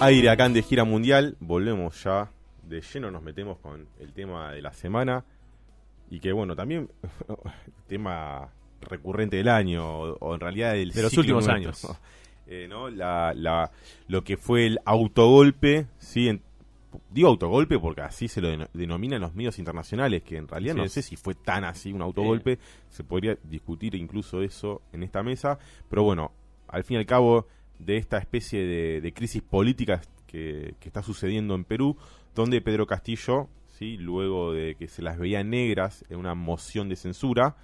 aire acá en De Gira Mundial. Volvemos ya de lleno, nos metemos con el tema de la semana. Y que bueno, también tema recurrente del año, o, en realidad del de los últimos años. Eh, ¿no? La, la, lo que fue el autogolpe, ¿sí? digo autogolpe porque así se lo denominan los medios internacionales, que en realidad no sé si fue tan así un autogolpe, se podría discutir incluso eso en esta mesa, pero bueno, al fin y al cabo de esta especie de, crisis política que, está sucediendo en Perú, donde Pedro Castillo, ¿sí? luego de que se las veía negras en una moción de censura,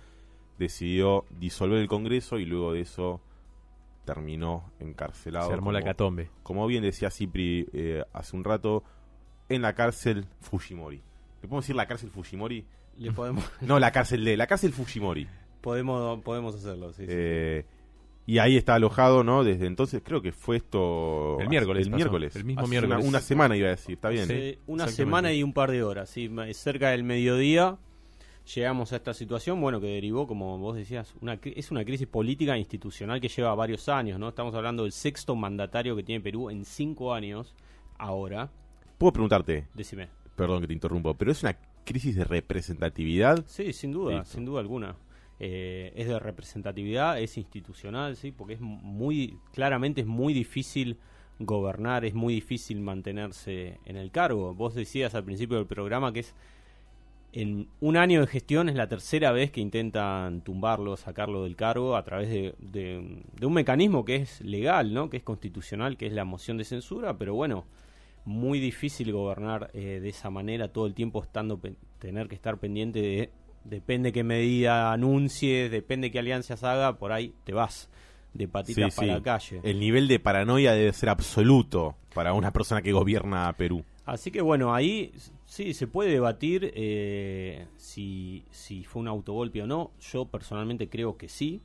decidió disolver el Congreso y luego de eso terminó encarcelado. Se armó la catombe. Como bien decía Cipri eh, hace un rato, en la cárcel Fujimori. ¿Le podemos decir la cárcel Fujimori? Le podemos... no, la cárcel de... La cárcel Fujimori. Podemos, podemos hacerlo, sí. Eh, y ahí está alojado, ¿no? Desde entonces, creo que fue esto... El miércoles. El miércoles. El mismo miércoles. Una, semana iba a decir, está bien. Sí, una semana y un par de horas, sí. Cerca del mediodía llegamos a esta situación, bueno, que derivó, como vos decías, una, es una crisis política e institucional que lleva varios años, ¿no? Estamos hablando del sexto mandatario que tiene Perú en cinco años, ahora. ¿Puedo preguntarte? Decime. Perdón que te interrumpo, pero es una crisis de representatividad. Sí, sin duda, sin duda alguna. Eh, es de representatividad, es institucional, sí, porque es muy, claramente es muy difícil gobernar, es muy difícil mantenerse en el cargo. Vos decías al principio del programa que es en un año de gestión es la tercera vez que intentan tumbarlo, sacarlo del cargo a través de, un mecanismo que es legal, ¿no? que es constitucional, que es la moción de censura, pero bueno, muy difícil gobernar eh, de esa manera, todo el tiempo estando tener que estar pendiente de depende qué medida anuncies, depende qué alianzas haga, por ahí te vas de patitas para la calle. El nivel de paranoia debe ser absoluto para una persona que gobierna Perú. Así que bueno, ahí sí se puede debatir eh, si, si fue un autogolpe o no. Yo personalmente creo que sí,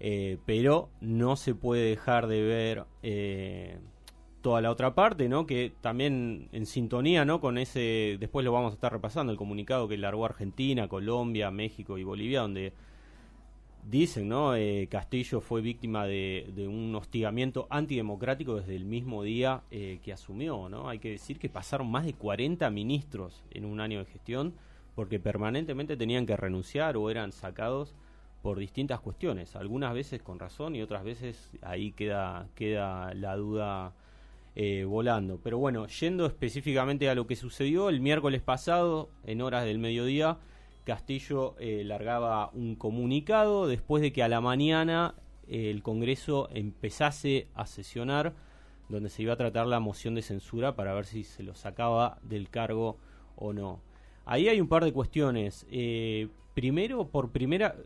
eh, pero no se puede dejar de ver eh, toda la otra parte, ¿no? Que también en sintonía, ¿no? Con ese, después lo vamos a estar repasando, el comunicado que largó Argentina, Colombia, México y Bolivia, donde Dicen, ¿no? Eh, Castillo fue víctima de, un hostigamiento antidemocrático desde el mismo día eh, que asumió, ¿no? Hay que decir que pasaron más de 40 ministros en un año de gestión porque permanentemente tenían que renunciar o eran sacados por distintas cuestiones, algunas veces con razón y otras veces ahí queda, queda la duda eh, volando. Pero bueno, yendo específicamente a lo que sucedió el miércoles pasado, en horas del mediodía, Castillo eh, largaba un comunicado después de que a la mañana eh, el Congreso empezase a sesionar, donde se iba a tratar la moción de censura para ver si se lo sacaba del cargo o no. Ahí hay un par de cuestiones. Eh, primero, por primera,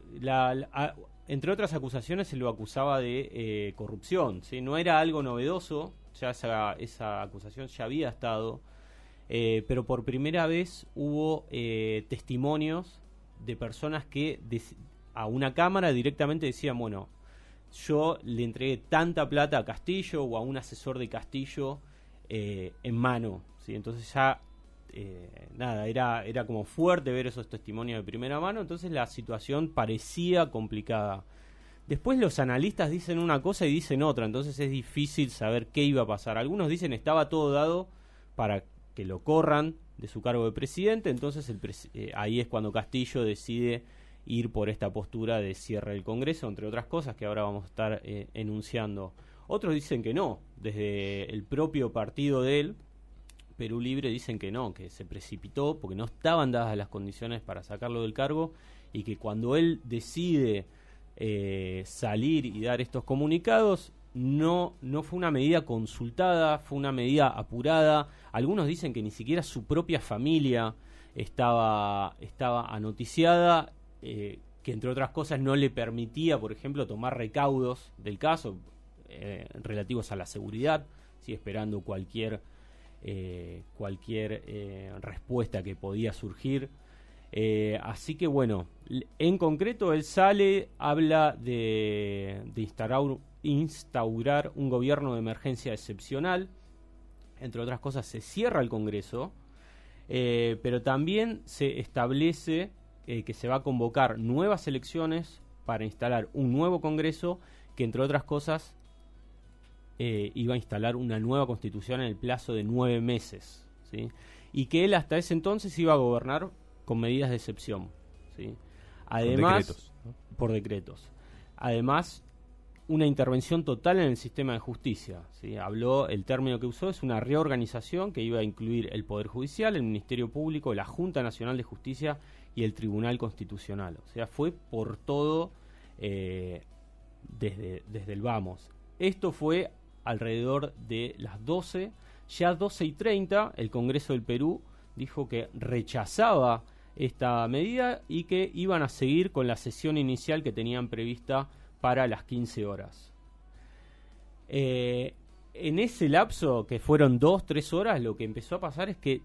entre otras acusaciones se lo acusaba de corrupción. ¿sí? No era algo novedoso, ya esa, esa acusación ya había estado eh, pero por primera vez hubo eh, testimonios de personas que a una cámara directamente decían, bueno, yo le entregué tanta plata a Castillo o a un asesor de Castillo eh, en mano. ¿sí? Entonces ya, nada, era, era como fuerte ver esos testimonios de primera mano, entonces la situación parecía complicada. Después los analistas dicen una cosa y dicen otra, entonces es difícil saber qué iba a pasar. Algunos dicen estaba todo dado para que lo corran de su cargo de presidente, entonces el eh, ahí es cuando Castillo decide ir por esta postura de cierre del Congreso, entre otras cosas que ahora vamos a estar eh, enunciando. Otros dicen que no, desde el propio partido de él, Perú Libre, dicen que no, que se precipitó porque no estaban dadas las condiciones para sacarlo del cargo y que cuando él decide eh, salir y dar estos comunicados, no, no fue una medida consultada, fue una medida apurada. Algunos dicen que ni siquiera su propia familia estaba, estaba anoticiada, eh, que entre otras cosas no le permitía, por ejemplo, tomar recaudos del caso eh, relativos a la seguridad, ¿sí? esperando cualquier, cualquier respuesta que podía surgir. así que bueno, en concreto él sale, habla de, instaurar un gobierno de emergencia excepcional. Entre otras cosas, se cierra el Congreso, eh, pero también se establece eh, que se va a convocar nuevas elecciones para instalar un nuevo Congreso que, entre otras cosas, eh, iba a instalar una nueva constitución en el plazo de nueve meses, ¿sí? y que él hasta ese entonces iba a gobernar con medidas de excepción. ¿sí? Además, por decretos. Además, una intervención total en el sistema de justicia. ¿sí? Habló, el término que usó es una reorganización que iba a incluir el Poder Judicial, el Ministerio Público, la Junta Nacional de Justicia y el Tribunal Constitucional. O sea, fue por todo eh, desde, desde el vamos. Esto fue alrededor de las 12. Ya 12 y 30, el Congreso del Perú dijo que rechazaba esta medida y que iban a seguir con la sesión inicial que tenían prevista para las 15 horas. Eh, en ese lapso, que fueron 2, 3 horas, lo que empezó a pasar es que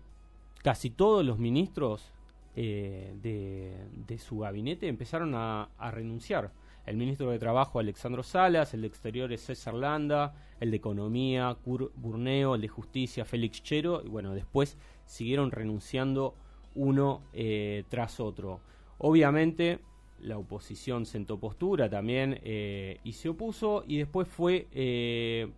casi todos los ministros eh, de, su gabinete empezaron a, renunciar. El ministro de Trabajo, Alexandro Salas, el de Exteriores, César Landa, el de Economía, Cur Burneo, el de Justicia, Félix Chero, y bueno, después siguieron renunciando uno eh, tras otro. Obviamente la oposición sentó postura también eh, y se opuso y después fue eh,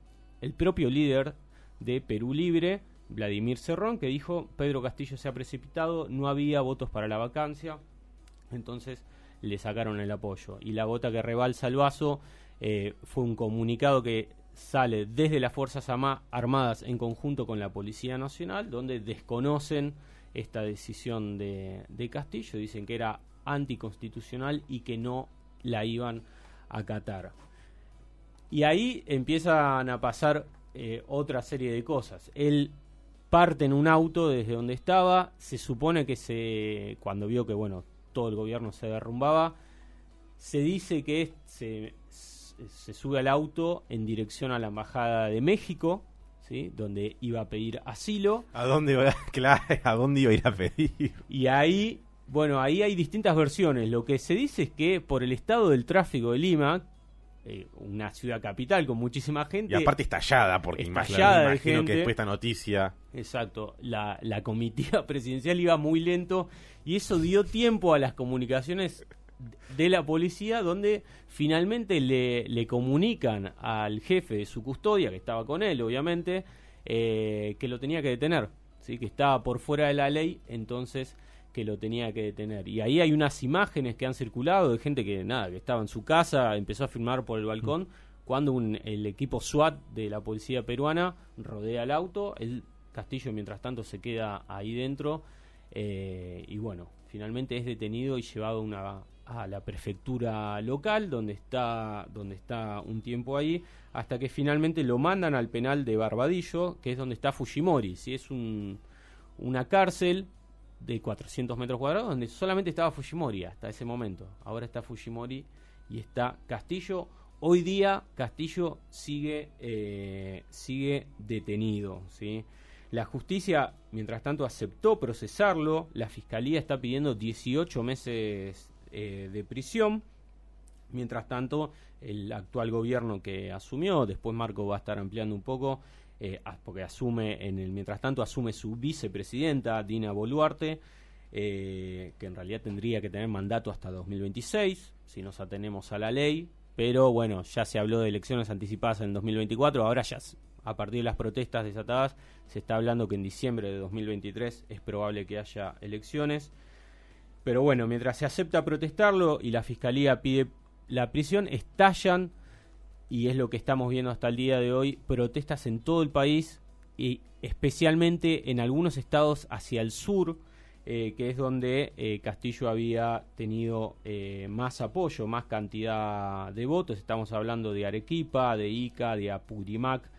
el propio líder de Perú Libre, Vladimir Cerrón, que dijo Pedro Castillo se ha precipitado, no había votos para la vacancia, entonces le sacaron el apoyo. Y la gota que rebalsa el vaso fue un comunicado que sale desde las Fuerzas Armadas en conjunto con la Policía Nacional, donde desconocen esta decisión de, Castillo, dicen que era anticonstitucional y que no la iban a acatar. Y ahí empiezan a pasar eh, otra serie de cosas. Él parte en un auto desde donde estaba, se supone que se cuando vio que bueno, todo el gobierno se derrumbaba, se dice que se sube al auto en dirección a la embajada de México, ¿sí? donde iba a pedir asilo. ¿A dónde, iba, ¿A dónde iba a ir a pedir? Y ahí, bueno, ahí hay distintas versiones. Lo que se dice es que por el estado del tráfico de Lima, eh, una ciudad capital con muchísima gente. Y aparte estallada, porque estallada imagino, que después esta noticia. Exacto, la, la comitiva presidencial iba muy lento y eso dio tiempo a las comunicaciones de la policía donde finalmente le, le, comunican al jefe de su custodia, que estaba con él obviamente, eh, que lo tenía que detener, ¿sí? que estaba por fuera de la ley, entonces que lo tenía que detener. Y ahí hay unas imágenes que han circulado de gente que nada, que estaba en su casa, empezó a filmar por el balcón, cuando un, el equipo SWAT de la policía peruana rodea el auto, el Castillo mientras tanto se queda ahí dentro eh, y bueno, finalmente es detenido y llevado una, a la prefectura local donde está donde está un tiempo ahí hasta que finalmente lo mandan al penal de Barbadillo que es donde está Fujimori. Si es un, una cárcel de 400 metros cuadrados donde solamente estaba Fujimori hasta ese momento. Ahora está Fujimori y está Castillo. Hoy día Castillo sigue eh, sigue detenido la justicia, mientras tanto, aceptó procesarlo. La fiscalía está pidiendo 18 meses eh, de prisión. Mientras tanto, el actual gobierno que asumió, después Marco va a estar ampliando un poco, eh, porque asume, en el mientras tanto, asume su vicepresidenta, Dina Boluarte, eh, que en realidad tendría que tener mandato hasta 2026, si nos atenemos a la ley, pero bueno, ya se habló de elecciones anticipadas en 2024, ahora ya a partir de las protestas desatadas se está hablando que en diciembre de 2023 es probable que haya elecciones. Pero bueno, mientras se acepta protestarlo y la fiscalía pide la prisión, estallan, y es lo que estamos viendo hasta el día de hoy, protestas en todo el país y especialmente en algunos estados hacia el sur, eh, que es donde eh, Castillo había tenido eh, más apoyo, más cantidad de votos. Estamos hablando de Arequipa, de Ica, de Apurímac,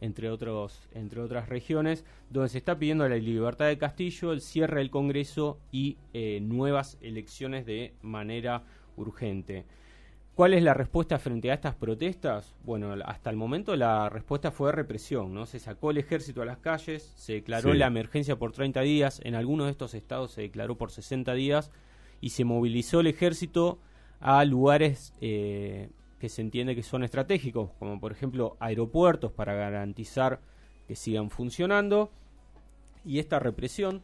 entre, otros, entre otras regiones, donde se está pidiendo la libertad de Castillo, el cierre del Congreso y eh, nuevas elecciones de manera urgente. ¿Cuál es la respuesta frente a estas protestas? Bueno, hasta el momento la respuesta fue represión, ¿no? Se sacó el ejército a las calles, se declaró la emergencia por 30 días, en algunos de estos estados se declaró por 60 días y se movilizó el ejército a lugares eh, que se entiende que son estratégicos, como por ejemplo aeropuertos para garantizar que sigan funcionando, y esta represión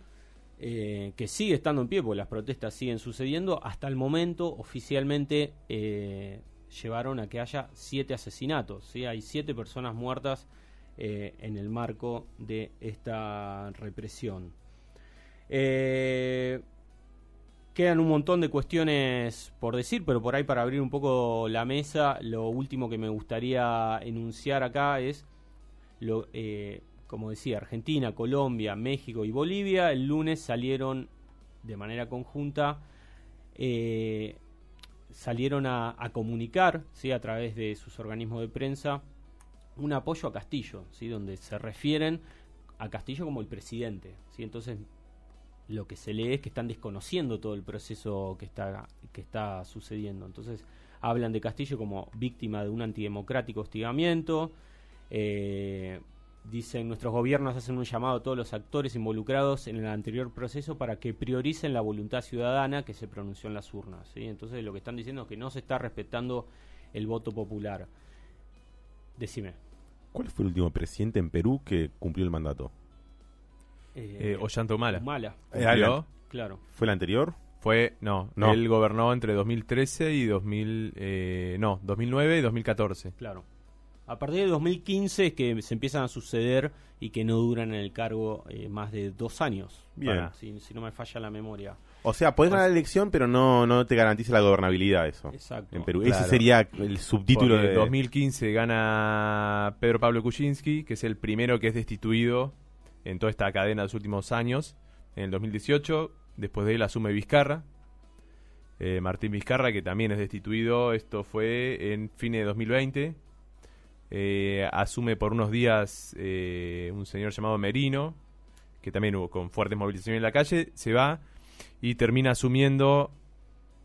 eh, que sigue estando en pie, porque las protestas siguen sucediendo, hasta el momento oficialmente eh, llevaron a que haya siete asesinatos. ¿sí? Hay siete personas muertas eh, en el marco de esta represión. Quedan un montón de cuestiones por decir, pero por ahí para abrir un poco la mesa, lo último que me gustaría enunciar acá es, lo, eh, como decía, Argentina, Colombia, México y Bolivia el lunes salieron de manera conjunta salieron a, comunicar ¿sí? a través de sus organismos de prensa un apoyo a Castillo, ¿sí? donde se refieren a Castillo como el presidente. ¿sí? Entonces, lo que se lee es que están desconociendo todo el proceso que está, que está sucediendo. Entonces, hablan de Castillo como víctima de un antidemocrático hostigamiento. Eh, Dicen, nuestros gobiernos hacen un llamado a todos los actores involucrados en el anterior proceso para que prioricen la voluntad ciudadana que se pronunció en las urnas. ¿sí? Entonces lo que están diciendo es que no se está respetando el voto popular. Decime. ¿Cuál fue el último presidente en Perú que cumplió el mandato? Eh, eh Ollanta Humala. Humala. Eh, claro. ¿Fue el anterior? Fue, no, no, él gobernó entre 2013 y 2000, eh, no, 2009 y 2014. Claro. A partir de 2015 es que se empiezan a suceder y que no duran en el cargo eh, más de dos años. Bien. si, no me falla la memoria. O sea, puedes ganar la elección, pero no, no te garantiza la gobernabilidad eso. Exacto. En Perú. Ese sería el subtítulo de... 2015 gana Pedro Pablo Kuczynski, que es el primero que es destituido en toda esta cadena de los últimos años. En el 2018, después de él asume Vizcarra. Eh, Martín Vizcarra, que también es destituido. Esto fue en fines de 2020 eh, asume por unos días eh, un señor llamado Merino, que también hubo con fuertes movilizaciones en la calle, se va y termina asumiendo,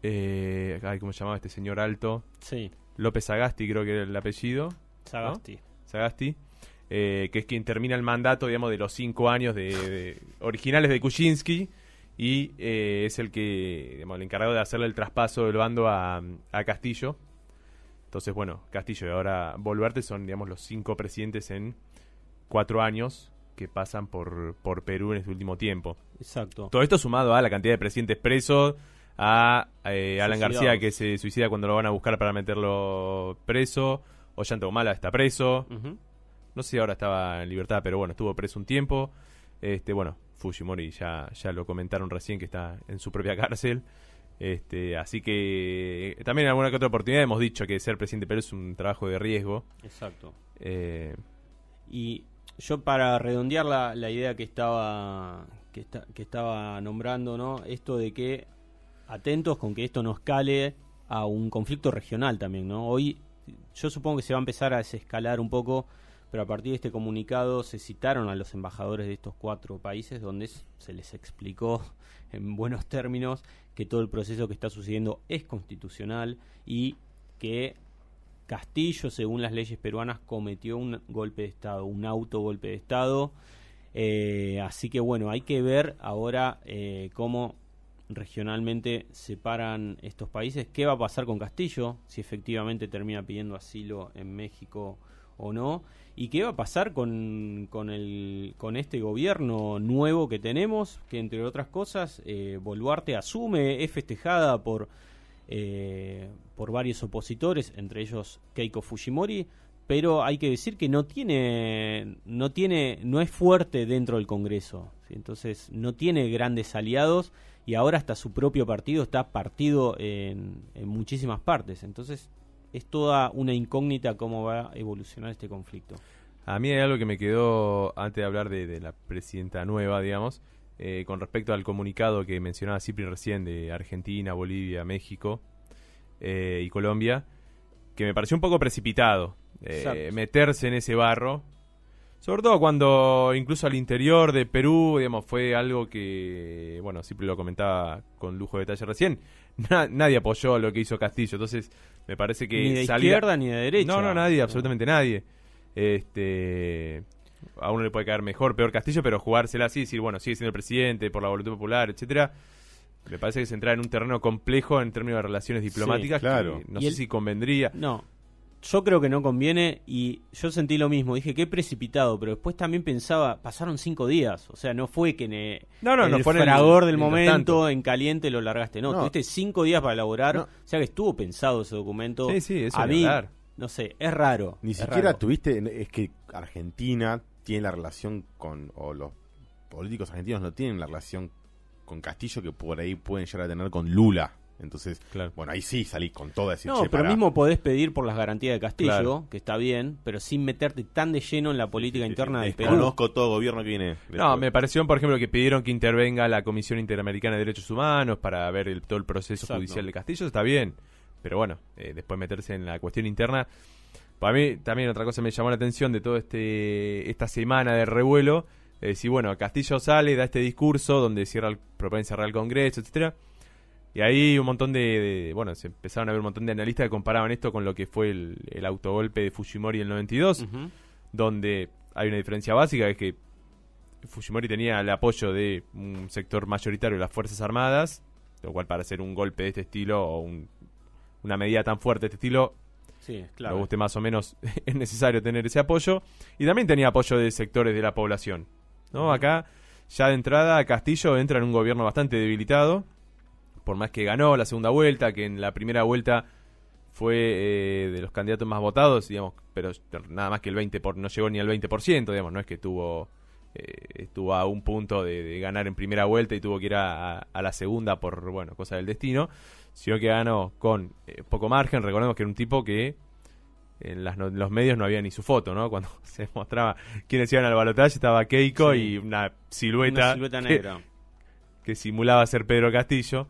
eh, ¿cómo se llamaba este señor alto? Sí. López Sagasti, creo que era el apellido. Sagasti. Sagasti. Que es quien termina el mandato, digamos, de los cinco años de, originales de Kuczynski y es el que, digamos, el encargado de hacerle el traspaso del bando a, a Castillo entonces, bueno, Castillo y ahora Volverte son, digamos, los cinco presidentes en cuatro años que pasan por, por Perú en este último tiempo. Exacto. Todo esto sumado a la cantidad de presidentes presos, a eh, Alan García que se suicida cuando lo van a buscar para meterlo preso, Ollanta Humala está preso, no sé si ahora estaba en libertad, pero bueno, estuvo preso un tiempo. Este, bueno, Fujimori ya, ya lo comentaron recién que está en su propia cárcel. Este, así que eh, también en alguna que otra oportunidad hemos dicho que ser presidente de Perú es un trabajo de riesgo. Exacto. Eh, y yo para redondear la, la idea que estaba que, que estaba nombrando, ¿no? Esto de que atentos con que esto no escale a un conflicto regional también, ¿no? Hoy yo supongo que se va a empezar a desescalar un poco, pero a partir de este comunicado se citaron a los embajadores de estos cuatro países donde se les explicó en buenos términos que todo el proceso que está sucediendo es constitucional y que Castillo, según las leyes peruanas, cometió un golpe de Estado, un autogolpe de Estado. Eh, así que bueno, hay que ver ahora eh, cómo regionalmente separan estos países. ¿Qué va a pasar con Castillo? Si efectivamente termina pidiendo asilo en México o no. ¿Y qué va a pasar con, con, el, con este gobierno nuevo que tenemos? Que entre otras cosas, eh, Boluarte asume, es festejada por, eh, por varios opositores, entre ellos Keiko Fujimori, pero hay que decir que no tiene, no tiene, no es fuerte dentro del Congreso, entonces no tiene grandes aliados y ahora hasta su propio partido está partido en, en muchísimas partes, entonces es toda una incógnita cómo va a evolucionar este conflicto. A mí hay algo que me quedó antes de hablar de, la presidenta nueva, digamos, eh, con respecto al comunicado que mencionaba Cipri recién de Argentina, Bolivia, México eh, y Colombia, que me pareció un poco precipitado eh, meterse en ese barro. Sobre todo cuando incluso al interior de Perú, digamos, fue algo que, bueno, Cipri lo comentaba con lujo de detalle recién, nadie apoyó lo que hizo Castillo. Entonces, me parece que. Ni de izquierda ni de derecha. No, no, nadie, absolutamente nadie. Este. A uno le puede caer mejor, peor Castillo, pero jugársela así, decir, bueno, sigue siendo el presidente por la voluntad popular, etcétera. Me parece que se entra en un terreno complejo en términos de relaciones diplomáticas. claro. no sé si convendría. No. Yo creo que no conviene y yo sentí lo mismo. Dije que precipitado, pero después también pensaba, pasaron cinco días. O sea, no fue que en, no, no, en no el fue fragor del momento, en caliente lo largaste. No, tuviste cinco días para elaborar. O sea que estuvo pensado ese documento. Sí, sí, eso A mí, no sé, es raro. Ni siquiera tuviste, es que Argentina tiene la relación con, o los políticos argentinos no tienen la relación con Castillo que por ahí pueden llegar a tener con Lula. Entonces, claro. bueno, ahí sí salís con toda esa No, pero mismo podés pedir por las garantías de Castillo, que está bien, pero sin meterte tan de lleno en la política interna de Perú. Conozco todo gobierno que viene. No, me pareció, por ejemplo, que pidieron que intervenga la Comisión Interamericana de Derechos Humanos para ver el, todo el proceso judicial de Castillo, está bien. Pero bueno, eh, después meterse en la cuestión interna. Para mí, también otra cosa me llamó la atención de toda este, esta semana de revuelo. Es decir, bueno, Castillo sale, da este discurso donde cierra propone cerrar el Congreso, etcétera y ahí un montón de, Bueno, se empezaron a ver un montón de analistas que comparaban esto con lo que fue el, el autogolpe de Fujimori en el 92, donde hay una diferencia básica, es que Fujimori tenía el apoyo de un sector mayoritario de las Fuerzas Armadas, lo cual para hacer un golpe de este estilo o una medida tan fuerte de este estilo, sí, claro. guste más o menos, es necesario tener ese apoyo. Y también tenía apoyo de sectores de la población. ¿no? Acá, ya de entrada, Castillo entra en un gobierno bastante debilitado por más que ganó la segunda vuelta, que en la primera vuelta fue eh, de los candidatos más votados, digamos, pero nada más que el 20 por, no llegó ni al 20%, digamos, no es que tuvo eh, estuvo a un punto de, ganar en primera vuelta y tuvo que ir a, la segunda por, bueno, cosa del destino, sino que ganó con eh, poco margen, recordemos que era un tipo que en, los medios no había ni su foto, ¿no? Cuando se mostraba quiénes iban al balotaje estaba Keiko y una silueta, negra. que simulaba ser Pedro Castillo.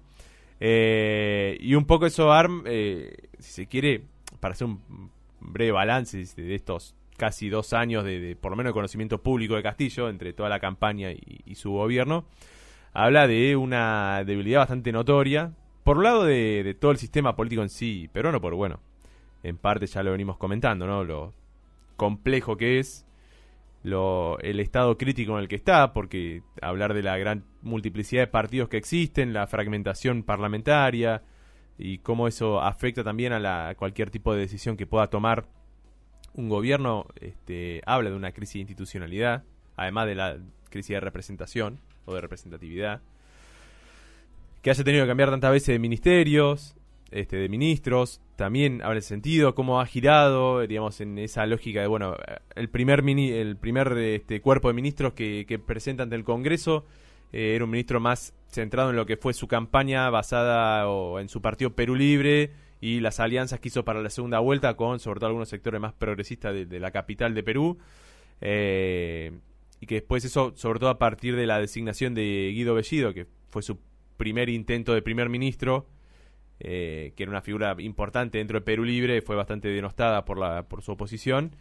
Eh, y un poco eso, Arm, eh, si se quiere, para hacer un breve balance de estos casi dos años de, por lo menos conocimiento público de Castillo, entre toda la campaña y, su gobierno, habla de una debilidad bastante notoria, por un lado de, todo el sistema político en sí, pero no por, bueno, en parte ya lo venimos comentando, ¿no? Lo complejo que es, lo, el estado crítico en el que está, porque hablar de la gran multiplicidad de partidos que existen, la fragmentación parlamentaria y cómo eso afecta también a, la, cualquier tipo de decisión que pueda tomar un gobierno, este, habla de una crisis de institucionalidad, además de la crisis de representación o de representatividad, que haya tenido que cambiar tantas veces de ministerios, este, de ministros, también el sentido, cómo ha girado, digamos, en esa lógica de, bueno, el primer, mini, el primer este, cuerpo de ministros que, que presenta ante el Congreso eh, era un ministro más centrado en lo que fue su campaña basada o en su partido Perú Libre y las alianzas que hizo para la segunda vuelta con sobre todo algunos sectores más progresistas de, la capital de Perú. Eh, y que después eso, sobre todo a partir de la designación de Guido Bellido, que fue su primer intento de primer ministro, eh, que era una figura importante dentro de Perú Libre, fue bastante denostada por, la, por su oposición.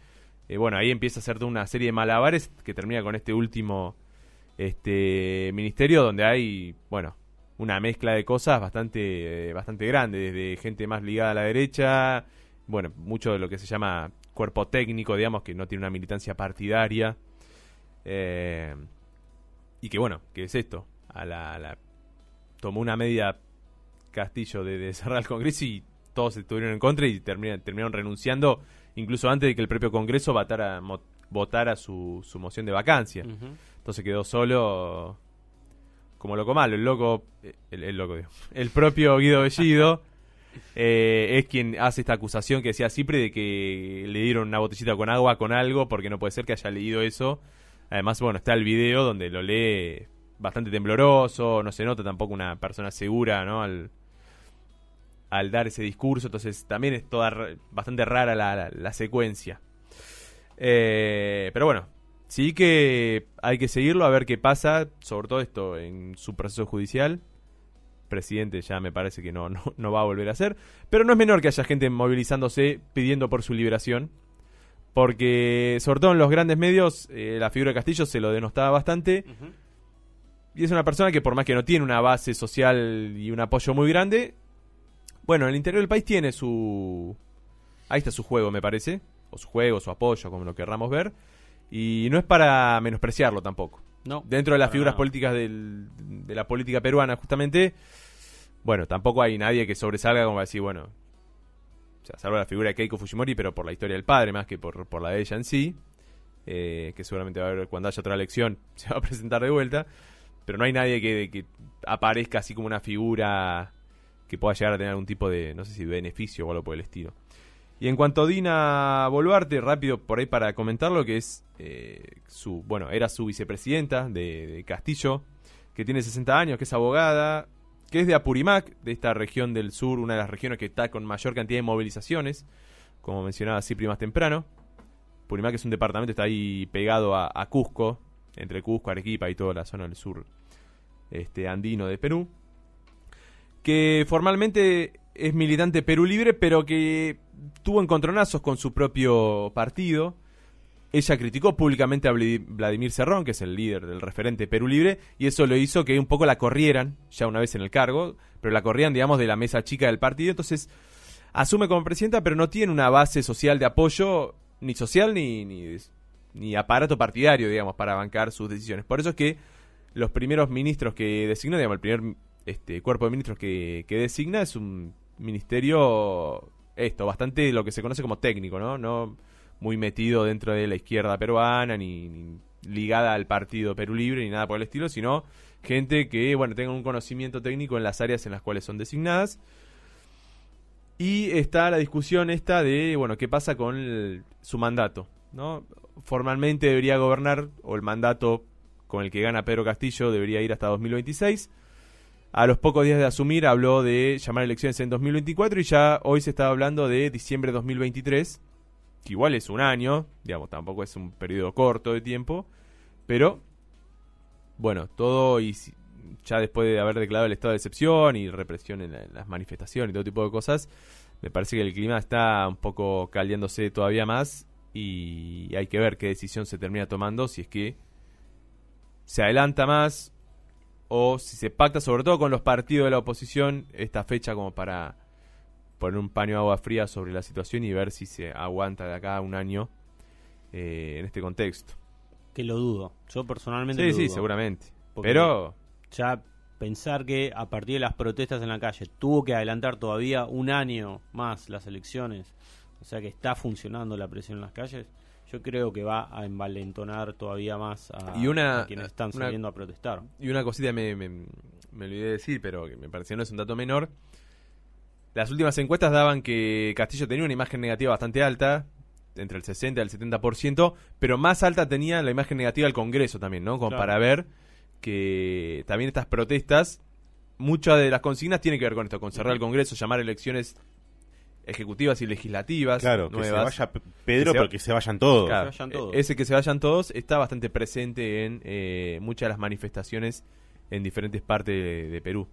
bueno, ahí empieza a hacer toda una serie de malabares que termina con este último este ministerio donde hay, bueno, una mezcla de cosas bastante, eh, bastante grande, desde gente más ligada a la derecha, bueno, mucho de lo que se llama cuerpo técnico, digamos, que no tiene una militancia partidaria. Eh, y que bueno, que es esto, a la, tomó una media Castillo de, cerrar el Congreso y todos estuvieron en contra y terminaron, terminaron renunciando incluso antes de que el propio Congreso votara, votara su, su moción de vacancia. Entonces quedó solo como loco malo. El loco, eh, el, loco, el propio Guido Bellido eh, es quien hace esta acusación que decía Cipri de que le dieron una botellita con agua con algo porque no puede ser que haya leído eso. Además, bueno, está el video donde lo lee bastante tembloroso, no se nota tampoco una persona segura, ¿no? Al, al dar ese discurso, entonces también es toda bastante rara la, la secuencia. Eh, pero bueno, sí que hay que seguirlo a ver qué pasa, sobre todo esto en su proceso judicial. Presidente ya me parece que no, no, va a volver a ser. Pero no es menor que haya gente movilizándose pidiendo por su liberación. Porque, sobre todo en los grandes medios, eh, la figura de Castillo se lo denostaba bastante. Y es una persona que por más que no tiene una base social y un apoyo muy grande, bueno, en el interior del país tiene su... Ahí está su juego, me parece o su juego, su apoyo, como lo querramos ver. Y no es para menospreciarlo tampoco. No. Dentro de las figuras políticas de la política peruana, justamente, bueno, tampoco hay nadie que sobresalga como para decir, bueno, sea, salvo la figura de Keiko Fujimori, pero por la historia del padre más que por, por la de ella en sí, eh, que seguramente va a haber cuando haya otra elección, se va a presentar de vuelta, pero no hay nadie que, que aparezca así como una figura que pueda llegar a tener algún tipo de, no sé si beneficio o algo por el estilo. Y en cuanto a Dina Boluarte, rápido por ahí para comentarlo, que es eh, su, bueno, era su vicepresidenta de, Castillo, que tiene 60 años, que es abogada, que es de Apurimac, de esta región del sur, una de las regiones que está con mayor cantidad de movilizaciones, como mencionaba Cipri más temprano. Apurimac es un departamento, está ahí pegado a, Cusco, entre Cusco, Arequipa y toda la zona del sur este, andino de Perú. Que formalmente es militante Perú Libre, pero que tuvo encontronazos con su propio partido. Ella criticó públicamente a Vladimir Cerrón, que es el líder del referente Perú Libre, y eso lo hizo que un poco la corrieran, ya una vez en el cargo, pero la corrían, digamos, de la mesa chica del partido. Entonces, asume como presidenta, pero no tiene una base social de apoyo, ni social ni, ni, aparato partidario, digamos, para bancar sus decisiones. Por eso es que los primeros ministros que designó, digamos, el primer este, cuerpo de ministros que, designa es un ministerio esto, bastante lo que se conoce como técnico, ¿no? No muy metido dentro de la izquierda peruana, ni, ligada al partido Perú Libre, ni nada por el estilo, sino gente que, bueno, tenga un conocimiento técnico en las áreas en las cuales son designadas. Y está la discusión esta de, bueno, qué pasa con su mandato, ¿no? Formalmente debería gobernar, o el mandato con el que gana Pedro Castillo debería ir hasta 2026. A los pocos días de asumir habló de llamar elecciones en 2024 y ya hoy se está hablando de diciembre de 2023, que igual es un año, digamos, tampoco es un periodo corto de tiempo, pero bueno, todo y ya después de haber declarado el estado de excepción y represión en, las manifestaciones y todo tipo de cosas, me parece que el clima está un poco caldeándose todavía más y hay que ver qué decisión se termina tomando, si es que se adelanta más o si se pacta sobre todo con los partidos de la oposición esta fecha como para poner un paño de agua fría sobre la situación y ver si se aguanta de acá un año eh, en este contexto. Que lo dudo. Yo personalmente sí, lo dudo. Sí, seguramente. Pero ya pensar que a partir de las protestas en la calle tuvo que adelantar todavía un año más las elecciones, o sea que está funcionando la presión en las calles, yo creo que va a envalentonar todavía más a, quienes están saliendo a protestar. Y una cosita me, me, olvidé de decir, pero que me pareció no es un dato menor. Las últimas encuestas daban que Castillo tenía una imagen negativa bastante alta, entre el 60 y el 70%, pero más alta tenía la imagen negativa al Congreso también, ¿no? Como para ver que también estas protestas, muchas de las consignas tienen que ver con esto, con cerrar el Congreso, llamar elecciones ejecutivas y legislativas. Claro, que se vaya Pedro, pero que se vayan todos. Ese que se vayan todos está bastante presente en eh, muchas de las manifestaciones en diferentes partes de Perú.